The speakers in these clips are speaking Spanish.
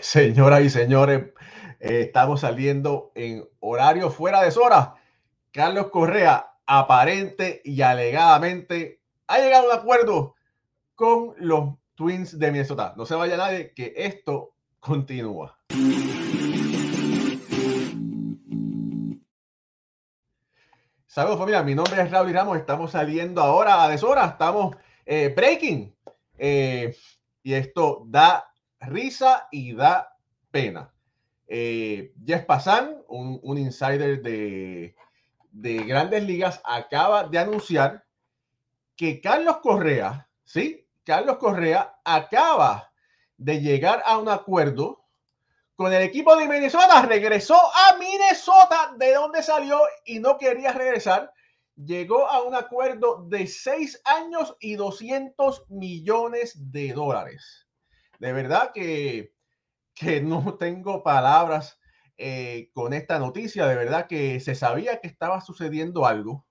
Señoras y señores, eh, estamos saliendo en horario fuera de horas. Carlos Correa, aparente y alegadamente, ha llegado a un acuerdo con los Twins de Minnesota. No se vaya nadie, que esto continúa. Saludos familia, mi nombre es Raúl Ramos, estamos saliendo ahora a deshora, estamos eh, breaking eh, y esto da risa y da pena. Eh, Jeff Passan, un, insider de, de, Grandes Ligas, acaba de anunciar que Carlos Correa, ¿sí? Carlos Correa acaba de llegar a un acuerdo con el equipo de Minnesota. Regresó a Minnesota, de donde salió y no quería regresar. Llegó a un acuerdo de seis años y 200 millones de dólares. De verdad que que no tengo palabras eh, con esta noticia. De verdad que se sabía que estaba sucediendo algo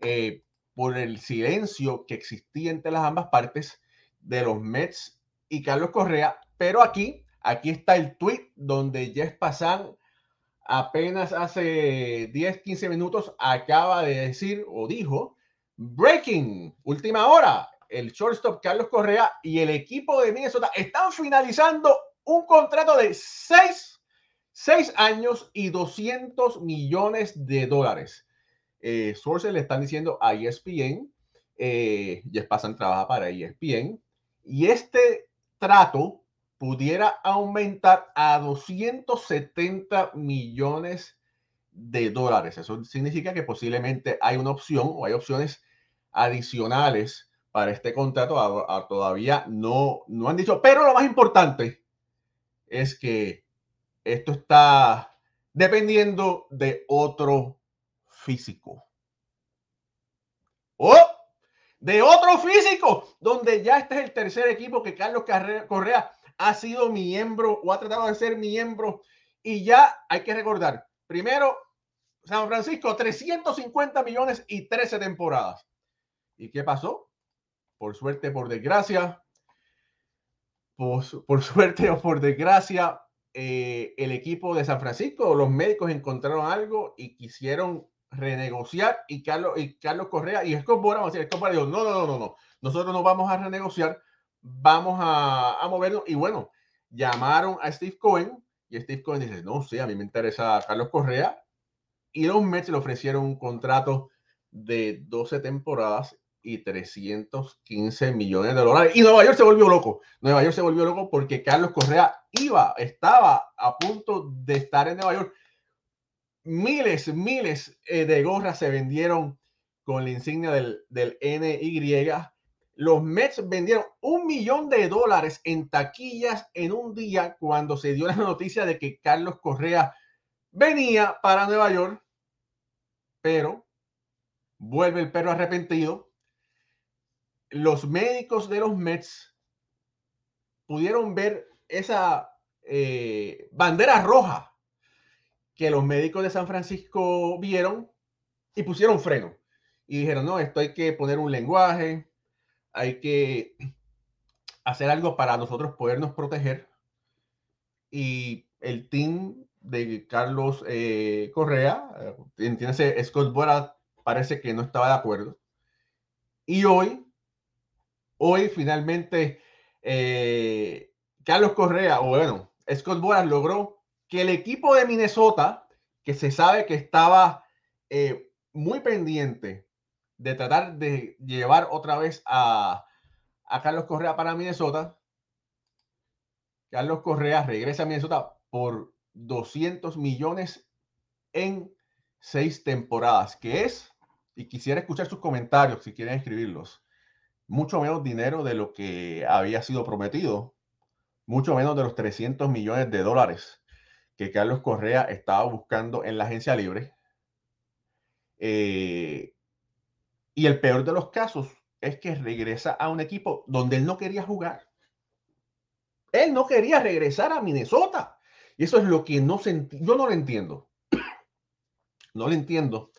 eh, por el silencio que existía entre las ambas partes de los Mets y Carlos Correa. Pero aquí, aquí está el tweet donde Jeff Passan apenas hace 10, 15 minutos acaba de decir o dijo, breaking, última hora, el shortstop Carlos Correa y el equipo de Minnesota están finalizando un contrato de seis, años y 200 millones de dólares. Eh, sources le están diciendo a ESPN, eh, Jeff Passan trabaja para ESPN, y este trato pudiera aumentar a 270 millones de dólares. Eso significa que posiblemente hay una opción o hay opciones adicionales para este contrato. todavía no, no han dicho, pero lo más importante es que esto está dependiendo de otro físico. ¡Oh! De otro físico, donde ya este es el tercer equipo que Carlos Correa ha sido miembro o ha tratado de ser miembro. Y ya hay que recordar, primero, San Francisco, 350 millones y 13 temporadas. ¿Y qué pasó? Por suerte, por desgracia, por, suerte o por desgracia, eh, el equipo de San Francisco, los médicos encontraron algo y quisieron renegociar y Carlos, y Carlos Correa y Bora, vamos a decir, Scott dijo, no, no, no, no, no, nosotros no vamos a renegociar, vamos a, a movernos y bueno, llamaron a Steve Cohen y Steve Cohen dice, no, sí, a mí me interesa Carlos Correa y los Mets le ofrecieron un contrato de 12 temporadas y 315 millones de dólares. Y Nueva York se volvió loco. Nueva York se volvió loco porque Carlos Correa iba, estaba a punto de estar en Nueva York. Miles, miles eh, de gorras se vendieron con la insignia del, del NY. Los Mets vendieron un millón de dólares en taquillas en un día cuando se dio la noticia de que Carlos Correa venía para Nueva York, pero vuelve el perro arrepentido los médicos de los Mets pudieron ver esa eh, bandera roja que los médicos de San Francisco vieron y pusieron freno. Y dijeron, no, esto hay que poner un lenguaje, hay que hacer algo para nosotros podernos proteger. Y el team de Carlos eh, Correa, eh, entiéndase, Scott Boras parece que no estaba de acuerdo. Y hoy Hoy finalmente eh, Carlos Correa, o bueno, Scott Boras logró que el equipo de Minnesota, que se sabe que estaba eh, muy pendiente de tratar de llevar otra vez a, a Carlos Correa para Minnesota, Carlos Correa regresa a Minnesota por 200 millones en seis temporadas, que es, y quisiera escuchar sus comentarios si quieren escribirlos, mucho menos dinero de lo que había sido prometido, mucho menos de los 300 millones de dólares que Carlos Correa estaba buscando en la agencia libre. Eh, y el peor de los casos es que regresa a un equipo donde él no quería jugar. Él no quería regresar a Minnesota. Y eso es lo que no sentí. Yo no lo entiendo. No lo entiendo.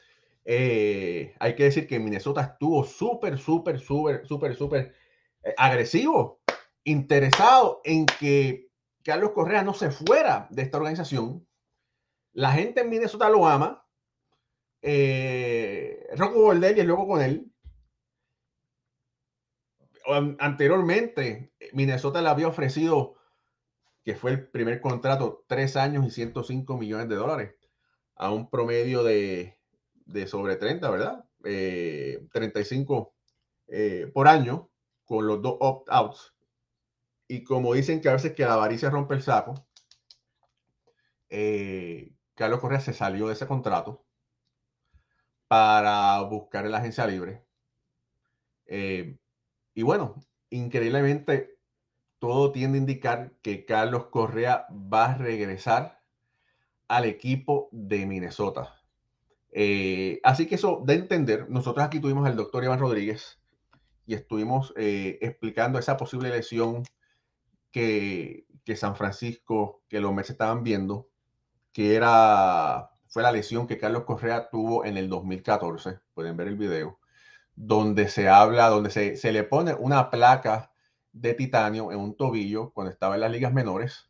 Eh, hay que decir que Minnesota estuvo súper, súper, súper, súper, súper eh, agresivo, interesado en que Carlos Correa no se fuera de esta organización. La gente en Minnesota lo ama. Eh, Rocco es luego con él. Anteriormente, Minnesota le había ofrecido, que fue el primer contrato, tres años y 105 millones de dólares, a un promedio de, sobre 30, ¿verdad? 35 eh, eh, por año, con los dos opt-outs y como dicen que a veces que la avaricia rompe el saco, eh, Carlos Correa se salió de ese contrato para buscar en la agencia libre. Eh, y bueno, increíblemente, todo tiende a indicar que Carlos Correa va a regresar al equipo de Minnesota. Eh, así que eso de entender. Nosotros aquí tuvimos al doctor Iván Rodríguez y estuvimos explicando esa posible lesión que, San Francisco, que los Mets estaban viendo, que era, fue la lesión que Carlos Correa tuvo en el 2014, pueden ver el video, donde se habla, donde se, se le pone una placa de titanio en un tobillo cuando estaba en las ligas menores.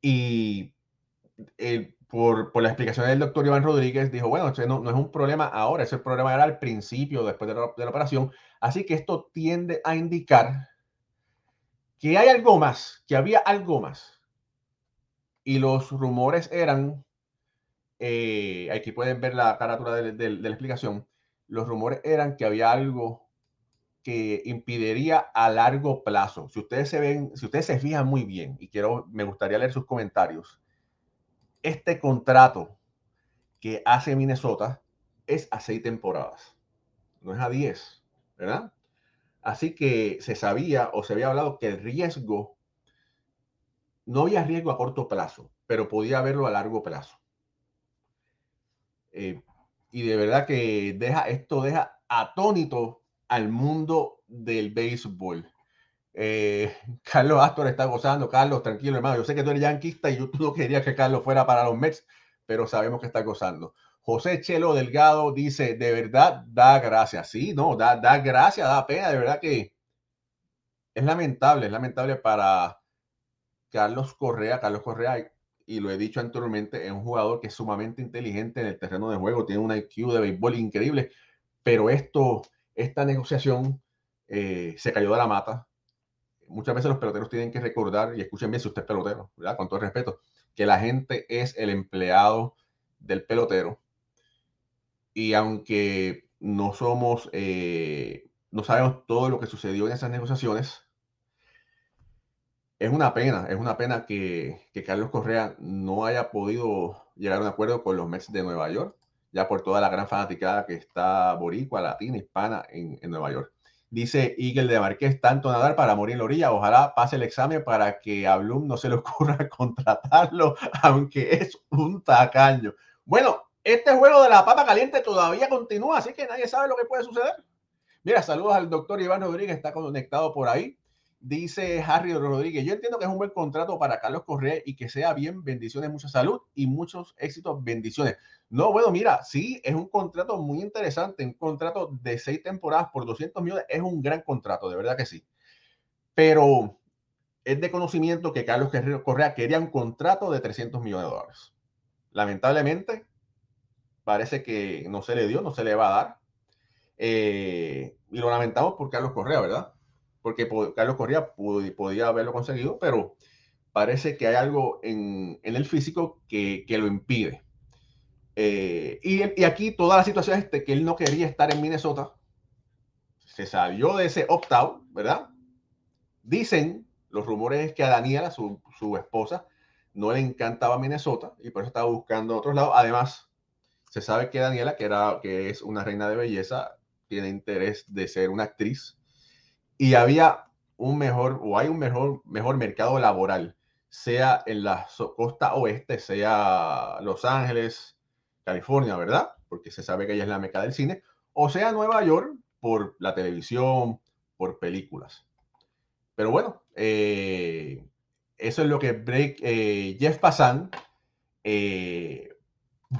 Y por, la explicación del doctor Iván Rodríguez, dijo, bueno, no, no, es un problema ahora, ese problema era al principio, después de la, de operación. Así que esto tiende a indicar que hay algo más, que había algo más. Y los rumores eran, eh, aquí pueden ver la carátula de, la explicación, los rumores eran que había algo que impediría a largo plazo. Si ustedes se ven, si ustedes se fijan muy bien, y quiero, me gustaría leer sus comentarios, este contrato que hace Minnesota es a seis temporadas, no es a diez, ¿verdad? Así que se sabía o se había hablado que el riesgo, no había riesgo a corto plazo, pero podía haberlo a largo plazo. Eh, y de verdad que deja, esto deja atónito al mundo del béisbol. Eh, Carlos Astor está gozando. Carlos, tranquilo, hermano. Yo sé que tú eres yanquista y yo no querías que Carlos fuera para los Mets, pero sabemos que está gozando. José Chelo Delgado dice, de verdad da gracias. Sí, no, da, da gracias, da pena, de verdad que es lamentable, es lamentable para Carlos Correa. Carlos Correa, y lo he dicho anteriormente, es un jugador que es sumamente inteligente en el terreno de juego, tiene un IQ de béisbol increíble, pero esto, esta negociación eh, se cayó de la mata. Muchas veces los peloteros tienen que recordar, y escuchen bien si usted es pelotero, con todo respeto, que la gente es el empleado del pelotero y aunque no somos, eh, no sabemos todo lo que sucedió en esas negociaciones, es una pena, es una pena que, Carlos Correa no haya podido llegar a un acuerdo con los Mets de Nueva York, ya por toda la gran fanaticada que está boricua, latina, hispana en, Nueva York. Dice Eagle de Marqués, tanto nadar para morir en la orilla. Ojalá pase el examen para que a Bloom no se le ocurra contratarlo, aunque es un tacaño. Bueno, este juego de la papa caliente todavía continúa, así que nadie sabe lo que puede suceder. Mira, saludos al doctor Iván Rodríguez, está conectado por ahí. Dice Harry Rodríguez, yo entiendo que es un buen contrato para Carlos Correa y que sea bien, bendiciones, mucha salud y muchos éxitos, bendiciones. No, bueno, mira, sí, es un contrato muy interesante, un contrato de seis temporadas por 200 millones, es un gran contrato, de verdad que sí. Pero es de conocimiento que Carlos Correa quería un contrato de 300 millones de dólares. Lamentablemente, parece que no se le dio, no se le va a dar. Eh, y lo lamentamos por Carlos Correa, ¿verdad? Porque Carlos Correa podía haberlo conseguido, pero parece que hay algo en, el físico que, lo impide. Eh, y, aquí toda la situación es que él no quería estar en Minnesota. Se salió de ese opt-out, ¿verdad? Dicen los rumores que a Daniela, su, su esposa, no le encantaba Minnesota y por eso estaba buscando otros lados. Además, se sabe que Daniela, que, era, que es una reina de belleza, tiene interés de ser una actriz y había un mejor o hay un mejor, mejor mercado laboral, sea en la costa oeste, sea Los Ángeles, California, ¿verdad? Porque se sabe que ella es la meca del cine, o sea Nueva York por la televisión, por películas. Pero bueno, eh, eso es lo que Break, eh, Jeff Passan eh,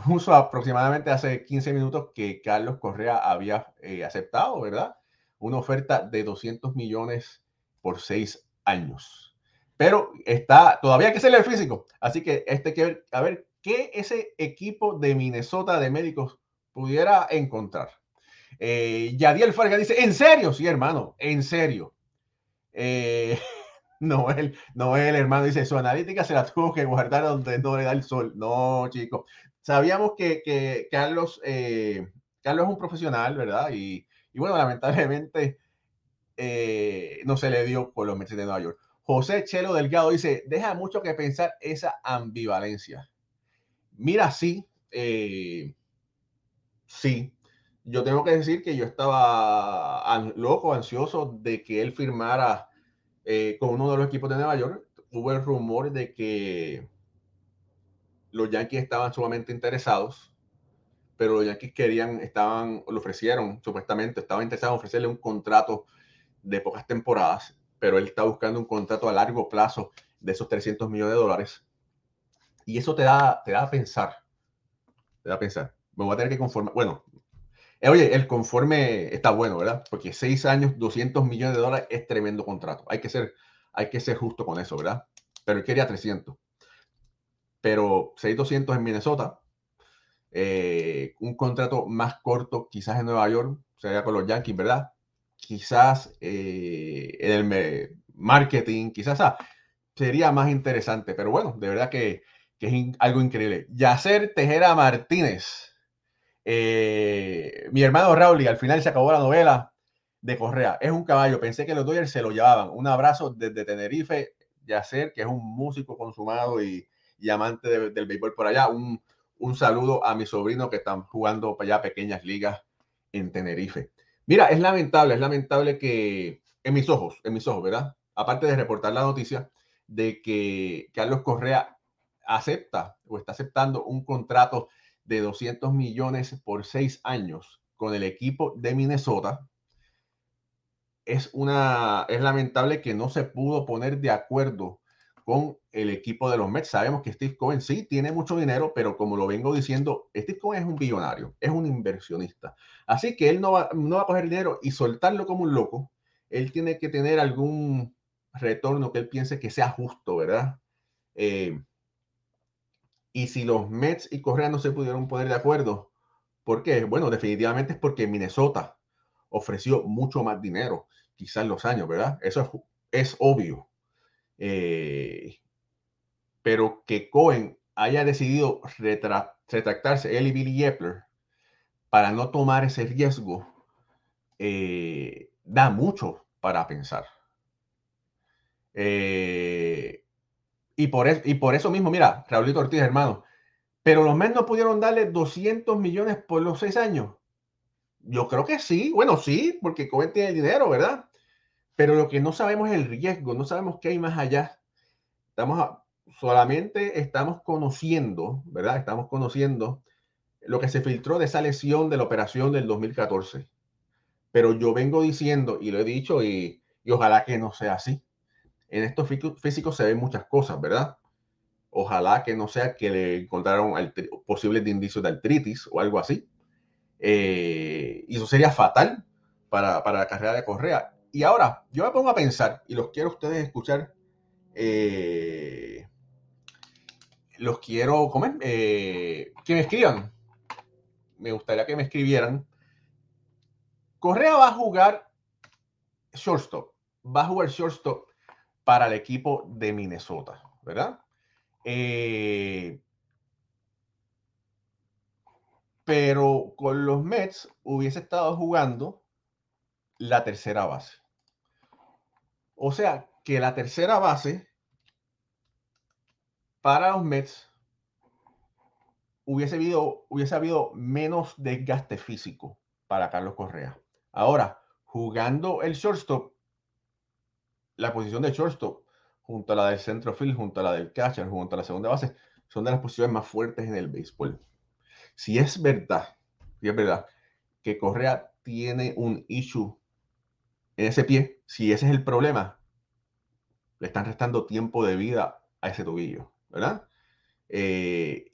puso aproximadamente hace 15 minutos que Carlos Correa había eh, aceptado, ¿verdad? Una oferta de 200 millones por seis años. pero está, todavía que ser el físico. Así que este que ver, a ver qué ese equipo de Minnesota de médicos pudiera encontrar. Eh, Yadiel Farga dice, ¿en serio? Sí, hermano, en serio. Eh, Noel, Noel, hermano, dice, su analítica se la tuvo que guardar donde no le da el sol. No, chicos. Sabíamos que, que Carlos, eh, Carlos es un profesional, ¿verdad? Y, y bueno, lamentablemente eh, no se le dio por los Mets de Nueva York. José Chelo Delgado dice, deja mucho que pensar esa ambivalencia. Mira, sí, eh, sí, yo tengo que decir que yo estaba loco, ansioso de que él firmara eh, con uno de los equipos de Nueva York. Hubo el rumor de que los Yankees estaban sumamente interesados, pero los Yankees querían, estaban, lo ofrecieron, supuestamente, estaban interesados en ofrecerle un contrato de pocas temporadas, pero él está buscando un contrato a largo plazo de esos 300 millones de dólares. Y eso te da, te da a pensar, te da a pensar. Me voy a tener que conformar. Bueno, eh, oye, el conforme está bueno, ¿verdad? Porque seis años, 200 millones de dólares es tremendo contrato. Hay que ser, hay que ser justo con eso, ¿verdad? Pero él quería 300. Pero 6,200 en Minnesota, eh, un contrato más corto quizás en Nueva York, sería con los Yankees, ¿verdad? Quizás eh, en el marketing, quizás sería más interesante, pero bueno, de verdad que, que es algo increíble. Yacer Tejera Martínez eh, mi hermano Raúl, y al final se acabó la novela de Correa. Es un caballo. Pensé que los Dodgers se lo llevaban. Un abrazo desde Tenerife, Yacer, que es un músico consumado y, amante del béisbol por allá. Un, un, saludo a mi sobrino que están jugando para allá pequeñas ligas en Tenerife. Mira, es lamentable, es lamentable que en mis ojos, en mis ojos, ¿verdad? Aparte de reportar la noticia de que Carlos Correa acepta o está aceptando un contrato de 200 millones por seis años con el equipo de Minnesota. Es, una, es lamentable que no se pudo poner de acuerdo con el equipo de los Mets. Sabemos que Steve Cohen sí tiene mucho dinero, pero como lo vengo diciendo, Steve Cohen es un billonario, es un inversionista. Así que él no va, a coger dinero y soltarlo como un loco. Él tiene que tener algún retorno que él piense que sea justo, ¿verdad? Eh, y si los Mets y Correa no se pudieron poner de acuerdo, ¿por qué? Bueno, definitivamente es porque Minnesota ofreció mucho más dinero, quizás los años, ¿verdad? Eso es, obvio. Eh, pero que Cohen haya decidido retractarse, él y Billy Yepler, para no tomar ese riesgo, eh, da mucho para pensar. Eh, y por, eso mismo, mira, Raulito Ortiz, hermano, pero los Mets no pudieron darle 200 millones por los seis años. Yo creo que sí, bueno, sí, porque Cohen tiene dinero, ¿verdad? Pero lo que no sabemos es el riesgo, no sabemos qué hay más allá. Estamos solamente estamos conociendo, ¿verdad? Estamos conociendo lo que se filtró de esa lesión de la operación del 2014. Pero yo vengo diciendo, y lo he dicho, y, y ojalá que no sea así en estos físicos se ven muchas cosas, ¿verdad? Ojalá que no sea que le encontraron posibles indicios de artritis o algo así. Eh, y eso sería fatal para, la carrera de Correa. Y ahora, yo me pongo a pensar, y los quiero ustedes escuchar, eh, los quiero comer, eh, que me escriban. Me gustaría que me escribieran. Correa va a jugar shortstop. Va a jugar shortstop para el equipo de Minnesota, ¿verdad? Eh, pero con los Mets hubiese estado jugando la tercera base. O sea, que la tercera base para los Mets hubiese habido, hubiese habido menos desgaste físico para Carlos Correa. Ahora, jugando el shortstop, la posición de shortstop, junto a la del centro field, junto a la del catcher, junto a la segunda base, son de las posiciones más fuertes en el béisbol. Si es verdad, si es verdad que Correa tiene un issue ese pie, si ese es el problema, le están restando tiempo de vida a ese tobillo, ¿verdad? Eh,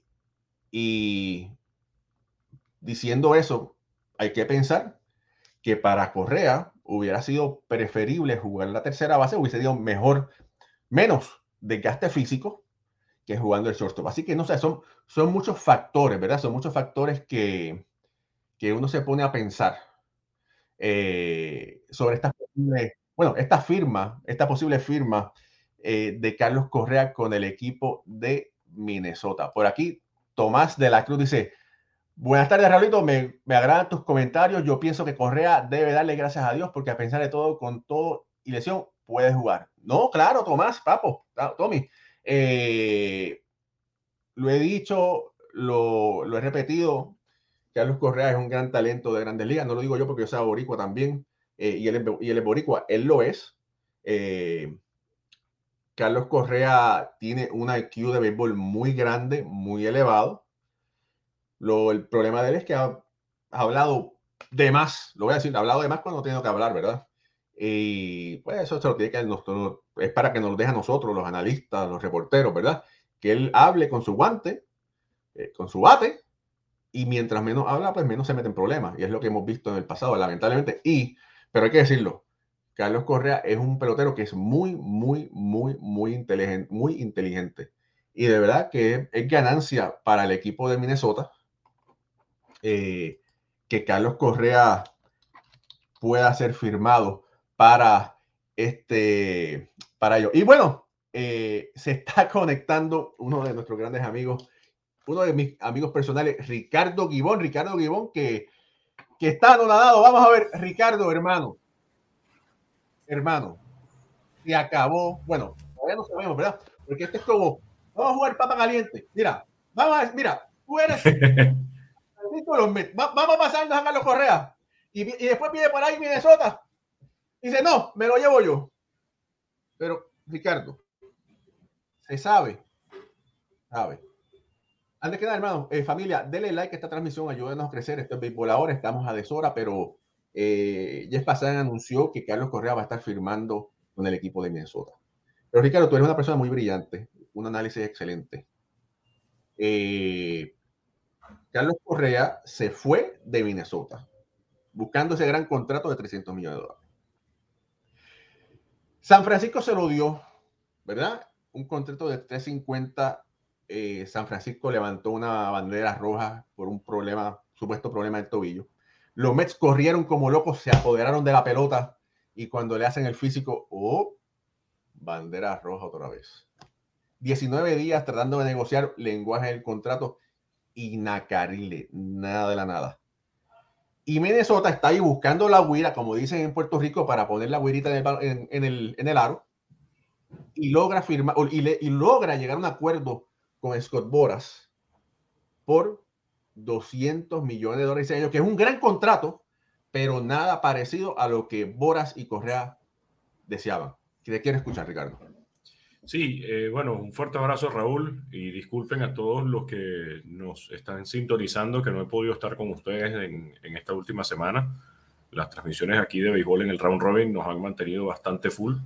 y diciendo eso, hay que pensar que para Correa hubiera sido preferible jugar la tercera base, hubiese sido mejor menos desgaste físico que jugando el shortstop. Así que no sé, son, son muchos factores, ¿verdad? Son muchos factores que, que uno se pone a pensar eh, sobre esta bueno, esta firma, esta posible firma eh, de Carlos Correa con el equipo de Minnesota. Por aquí, Tomás de la Cruz dice, buenas tardes, Raulito, me, me agradan tus comentarios. Yo pienso que Correa debe darle gracias a Dios porque a pensar de todo, con todo y lesión, puede jugar. No, claro, Tomás, papo, Tommy. Eh, lo he dicho, lo, lo, he repetido. Carlos Correa es un gran talento de grandes ligas. No lo digo yo porque yo soy boricua también. Eh, y, él, y él es boricua. Él lo es. Eh, Carlos Correa tiene un IQ de béisbol muy grande, muy elevado. Lo, el problema de él es que ha, ha, hablado de más. Lo voy a decir, ha hablado de más cuando tiene que hablar, ¿verdad? Y pues eso se lo tiene que nosotros, es para que nos deje a nosotros, los analistas, los reporteros, ¿verdad? Que él hable con su guante, eh, con su bate, y mientras menos habla, pues menos se mete en problemas. Y es lo que hemos visto en el pasado, lamentablemente. Y, pero hay que decirlo, Carlos Correa es un pelotero que es muy, muy, muy, muy inteligente, muy inteligente. Y de verdad que es, ganancia para el equipo de Minnesota eh, que Carlos Correa pueda ser firmado para este, para ello. Y bueno, eh, se está conectando uno de nuestros grandes amigos, uno de mis amigos personales, Ricardo Gibón. Ricardo Gibón, que, que está anonadado. Vamos a ver, Ricardo, hermano. Hermano, se acabó. Bueno, todavía no sabemos, ¿verdad? Porque este es como, vamos a jugar papa caliente. Mira, vamos a, mira, tú eres. vamos pasar a Carlos Correa. Y, y después pide por ahí Minnesota Dice, no, me lo llevo yo. Pero, Ricardo, se sabe, sabe. Antes que nada, hermano, eh, familia, denle like a esta transmisión, ayúdenos a crecer. Esto es Béisbol ahora, estamos a deshora, pero eh, anunció que Carlos Correa va a estar firmando con el equipo de Minnesota. Pero Ricardo, tú eres una persona muy brillante, un análisis excelente. Eh, Carlos Correa se fue de Minnesota buscando ese gran contrato de 300 millones de dólares. San Francisco se lo dio, ¿verdad? Un contrato de 350. Eh, San Francisco levantó una bandera roja por un problema, supuesto problema del tobillo. Los Mets corrieron como locos, se apoderaron de la pelota y cuando le hacen el físico, oh, bandera roja otra vez. 19 días tratando de negociar lenguaje del contrato inacarile, nada de la nada. Y Minnesota está ahí buscando la huira, como dicen en Puerto Rico, para poner la huirita en el, en, el, aro. Y logra, firmar, y, y logra llegar a un acuerdo con Scott Boras por 200 millones de dólares año, que es un gran contrato, pero nada parecido a lo que Boras y Correa deseaban. ¿Qué quiero escuchar, Ricardo? Sí, eh, bueno, un fuerte abrazo Raúl y disculpen a todos los que nos están sintonizando que no he podido estar con ustedes en, esta última semana. Las transmisiones aquí de béisbol en el round robin nos han mantenido bastante full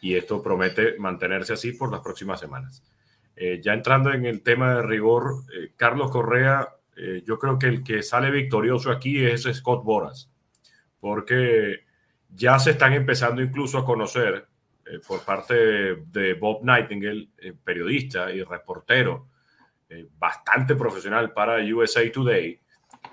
y esto promete mantenerse así por las próximas semanas. Eh, ya entrando en el tema de rigor, eh, Carlos Correa, yo creo que el que sale victorioso aquí es Scott Boras, porque ya se están empezando incluso a conocer eh, por parte de, Bob Nightingale, eh, periodista y reportero eh, bastante profesional para USA Today,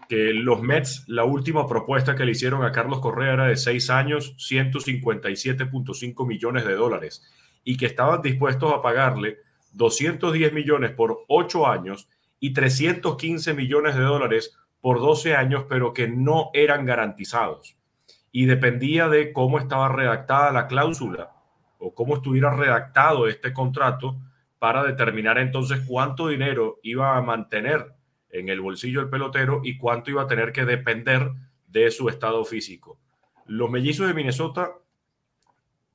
que los Mets, la última propuesta que le hicieron a Carlos Correa era de seis años, 157.5 millones de dólares, y que estaban dispuestos a pagarle 210 millones por ocho años y 315 millones de dólares por 12 años, pero que no eran garantizados. Y dependía de cómo estaba redactada la cláusula o cómo estuviera redactado este contrato para determinar entonces cuánto dinero iba a mantener en el bolsillo del pelotero y cuánto iba a tener que depender de su estado físico. Los mellizos de Minnesota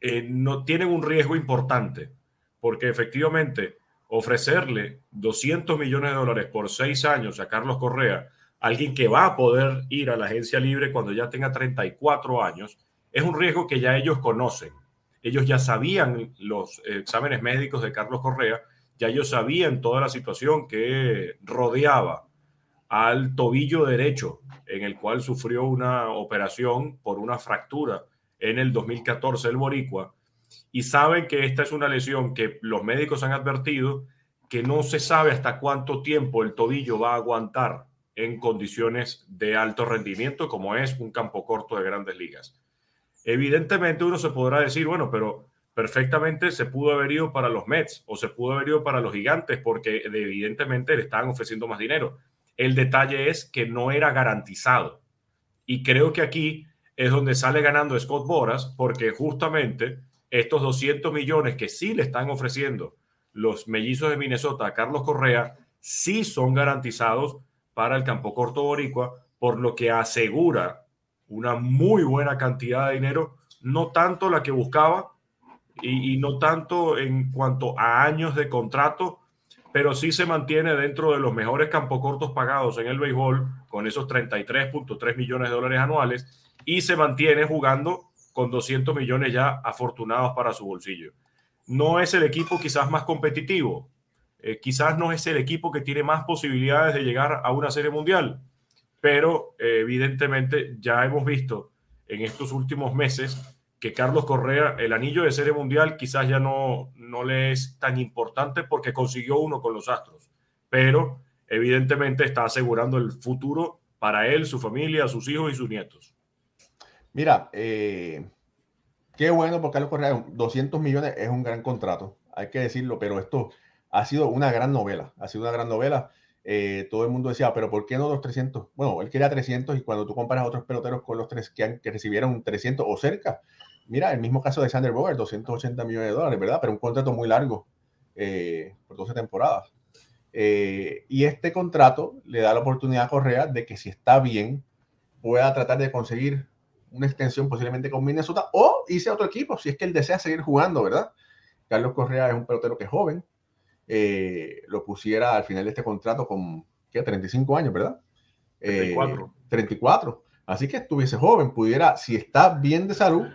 eh, no tienen un riesgo importante porque efectivamente ofrecerle 200 millones de dólares por seis años a Carlos Correa, alguien que va a poder ir a la agencia libre cuando ya tenga 34 años, es un riesgo que ya ellos conocen. Ellos ya sabían los exámenes médicos de Carlos Correa, ya ellos sabían toda la situación que rodeaba al tobillo derecho, en el cual sufrió una operación por una fractura en el 2014 el Boricua, y saben que esta es una lesión que los médicos han advertido que no se sabe hasta cuánto tiempo el tobillo va a aguantar en condiciones de alto rendimiento como es un campo corto de grandes ligas. Evidentemente uno se podrá decir, bueno, pero perfectamente se pudo haber ido para los Mets o se pudo haber ido para los gigantes porque evidentemente le estaban ofreciendo más dinero. El detalle es que no era garantizado. Y creo que aquí es donde sale ganando Scott Boras porque justamente estos 200 millones que sí le están ofreciendo los mellizos de Minnesota a Carlos Correa sí son garantizados para el campo corto boricua, por lo que asegura una muy buena cantidad de dinero, no tanto la que buscaba, y, no tanto en cuanto a años de contrato, pero sí se mantiene dentro de los mejores cortos pagados en el béisbol, con esos 33.3 millones de dólares anuales, y se mantiene jugando con 200 millones ya afortunados para su bolsillo. No es el equipo quizás más competitivo, eh, quizás no es el equipo que tiene más posibilidades de llegar a una serie mundial, pero eh, evidentemente ya hemos visto en estos últimos meses que Carlos Correa, el anillo de serie mundial quizás ya no, no le es tan importante porque consiguió uno con los Astros, pero evidentemente está asegurando el futuro para él, su familia, sus hijos y sus nietos. Mira, eh, qué bueno por Carlos Correa, 200 millones es un gran contrato, hay que decirlo, pero esto ha sido una gran novela, ha sido una gran novela. Eh, todo el mundo decía, pero ¿por qué no los 300? Bueno, él quería 300 y cuando tú comparas a otros peloteros con los tres que, han, que recibieron 300 o cerca, Mira, el mismo caso de Sander Bogart, 280 millones de dólares, ¿verdad? Pero un contrato muy largo eh, por 12 temporadas. Y este contrato le da la oportunidad a Correa de que si está bien, pueda tratar de conseguir una extensión posiblemente con Minnesota o irse a otro equipo si es que él desea seguir jugando, ¿verdad? Carlos Correa es un pelotero que es joven. Eh, lo pusiera al final de este contrato con ¿qué? 35 años, ¿verdad? 34. 34. Así que estuviese joven, pudiera, si está bien de salud,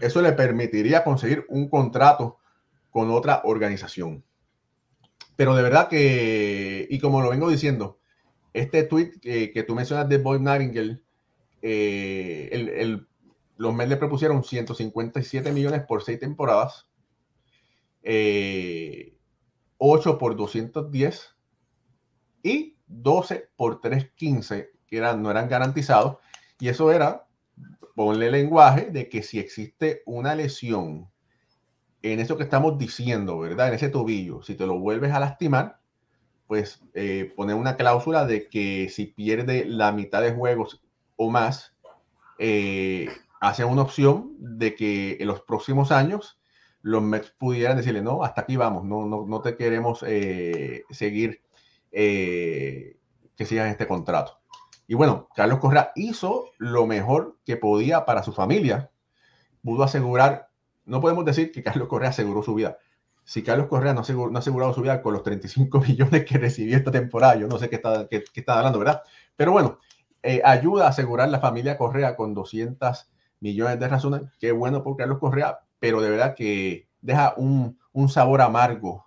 eso le permitiría conseguir un contrato con otra organización. Pero de verdad que, y como lo vengo diciendo, este tweet que, tú mencionas de Boyd Nightingale, eh, el, los Mets le propusieron 157 millones por seis temporadas, 8 eh, por 210 y 12 por 315, que eran, no eran garantizados. Y eso era ponle lenguaje de que si existe una lesión en eso que estamos diciendo, ¿verdad? En ese tobillo, si te lo vuelves a lastimar, pues eh, poner una cláusula de que si pierde la mitad de juegos o más, eh, hace una opción de que en los próximos años los Mets pudieran decirle, no, hasta aquí vamos, no, no, no te queremos eh, seguir que sigas este contrato. Y bueno, Carlos Correa hizo lo mejor que podía para su familia. Pudo asegurar, no podemos decir que Carlos Correa aseguró su vida. Si Carlos Correa no, ha asegurado su vida con los 35 millones que recibió esta temporada, yo no sé qué está, qué, está hablando, ¿verdad? Pero bueno, eh, ayuda a asegurar la familia Correa con 200 millones de razones. Qué bueno por Carlos Correa, pero de verdad que deja un, sabor amargo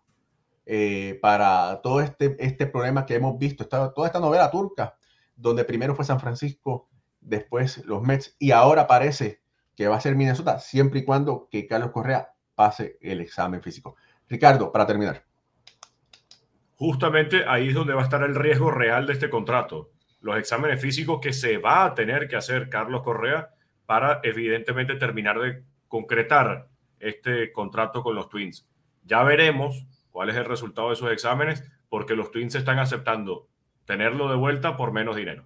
eh, para todo este, este problema que hemos visto, toda esta novela turca donde primero fue San Francisco, después los Mets y ahora parece que va a ser Minnesota, siempre y cuando que Carlos Correa pase el examen físico. Ricardo, para terminar. Justamente ahí es donde va a estar el riesgo real de este contrato. Los exámenes físicos que se va a tener que hacer Carlos Correa para evidentemente terminar de concretar este contrato con los Twins. Ya veremos cuál es el resultado de esos exámenes porque los Twins están aceptando tenerlo de vuelta por menos dinero.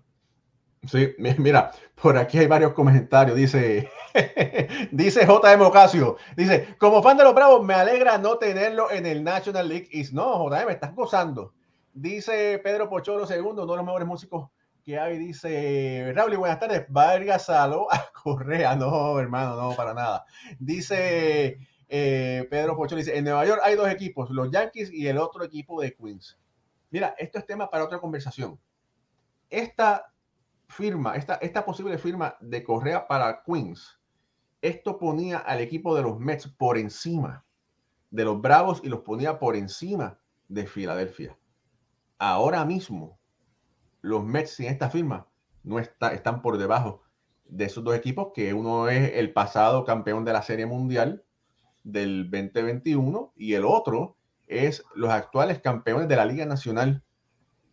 Sí, mira, por aquí hay varios comentarios. Dice, dice JM Ocasio, dice, como fan de los Bravos, me alegra no tenerlo en el National League East. No, JM, estás gozando. Dice Pedro Pocholo II, uno de los mejores músicos que hay. Dice, Raúl, buenas tardes. Vargas Salo a Correa. No, hermano, no, para nada. Dice eh, Pedro Pocholo, dice, en Nueva York hay dos equipos, los Yankees y el otro equipo de Queens. Mira, esto es tema para otra conversación. Esta firma, esta, esta posible firma de Correa para Queens, esto ponía al equipo de los Mets por encima de los Bravos y los ponía por encima de Filadelfia. Ahora mismo, los Mets sin esta firma no está, están por debajo de esos dos equipos, que uno es el pasado campeón de la Serie Mundial del 2021 y el otro es los actuales campeones de la Liga Nacional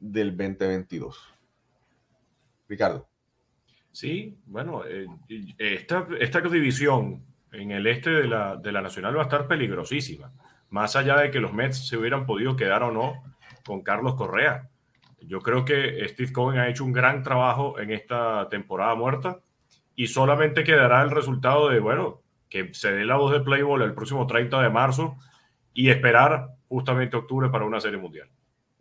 del 2022. Ricardo. Sí, bueno, eh, esta, esta división en el este de la, de la Nacional va a estar peligrosísima, más allá de que los Mets se hubieran podido quedar o no con Carlos Correa. Yo creo que Steve Cohen ha hecho un gran trabajo en esta temporada muerta y solamente quedará el resultado de, bueno, que se dé la voz de Playboy el próximo 30 de marzo y esperar justamente octubre para una serie mundial.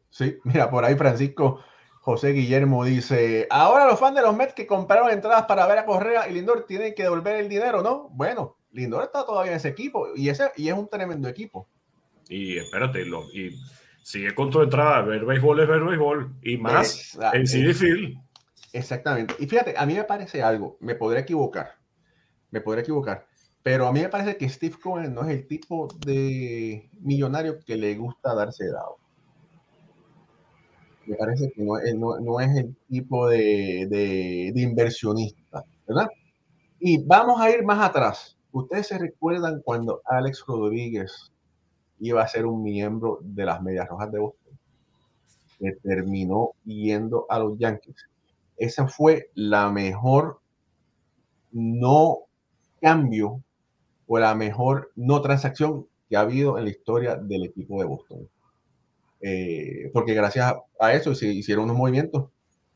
Sí, mira, por ahí Francisco José Guillermo dice, ahora los fans de los Mets que compraron entradas para ver a Correa y Lindor tienen que devolver el dinero, ¿no? Bueno, Lindor está todavía en ese equipo y, ese, y es un tremendo equipo. Y espérate, lo, y sigue con tu entrada, ver béisbol es ver béisbol y más en CD Field. Exactamente. Y fíjate, a mí me parece algo, me podré equivocar, me podré equivocar, pero a mí me parece que Steve Cohen no es el tipo de millonario que le gusta darse dado. Me parece que no, es el tipo de, de, inversionista, ¿verdad? Y vamos a ir más atrás. Ustedes se recuerdan cuando Alex Rodríguez iba a ser un miembro de las Medias Rojas de Boston, que terminó yendo a los Yankees. Esa fue la mejor no cambio o la mejor no transacción que ha habido en la historia del equipo de Boston. Eh, porque gracias a eso se hicieron unos movimientos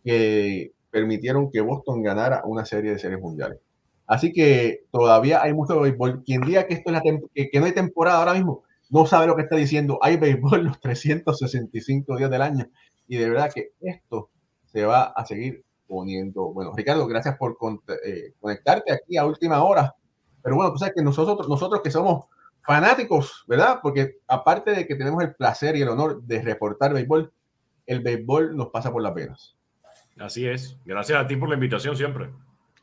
que permitieron que Boston ganara una serie de series mundiales. Así que todavía hay mucho béisbol. Quien diga que, esto es la que, no hay temporada ahora mismo, no sabe lo que está diciendo. Hay béisbol los 365 días del año. Y de verdad que esto se va a seguir poniendo. Bueno, Ricardo, gracias por eh, conectarte aquí a última hora pero bueno, tú sabes que nosotros, nosotros que somos fanáticos, ¿verdad? Porque aparte de que tenemos el placer y el honor de reportar béisbol, el béisbol nos pasa por las venas. Así es. Gracias a ti por la invitación siempre.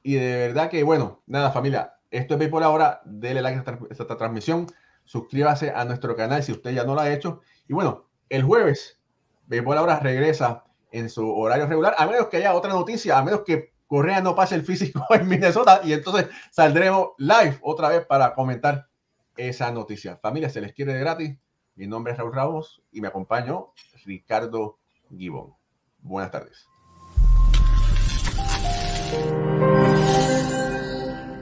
Y de verdad que, bueno, nada, familia, esto es béisbol ahora. Dele like a esta, esta transmisión. Suscríbase a nuestro canal si usted ya no lo ha hecho. Y bueno, el jueves, béisbol ahora regresa en su horario regular, a menos que haya otra noticia, a menos que Correa no pase el físico en Minnesota y entonces saldremos live otra vez para comentar esa noticia. Familia, se les quiere de gratis. Mi nombre es Raúl Ramos y me acompaño Ricardo Gibón. Buenas tardes.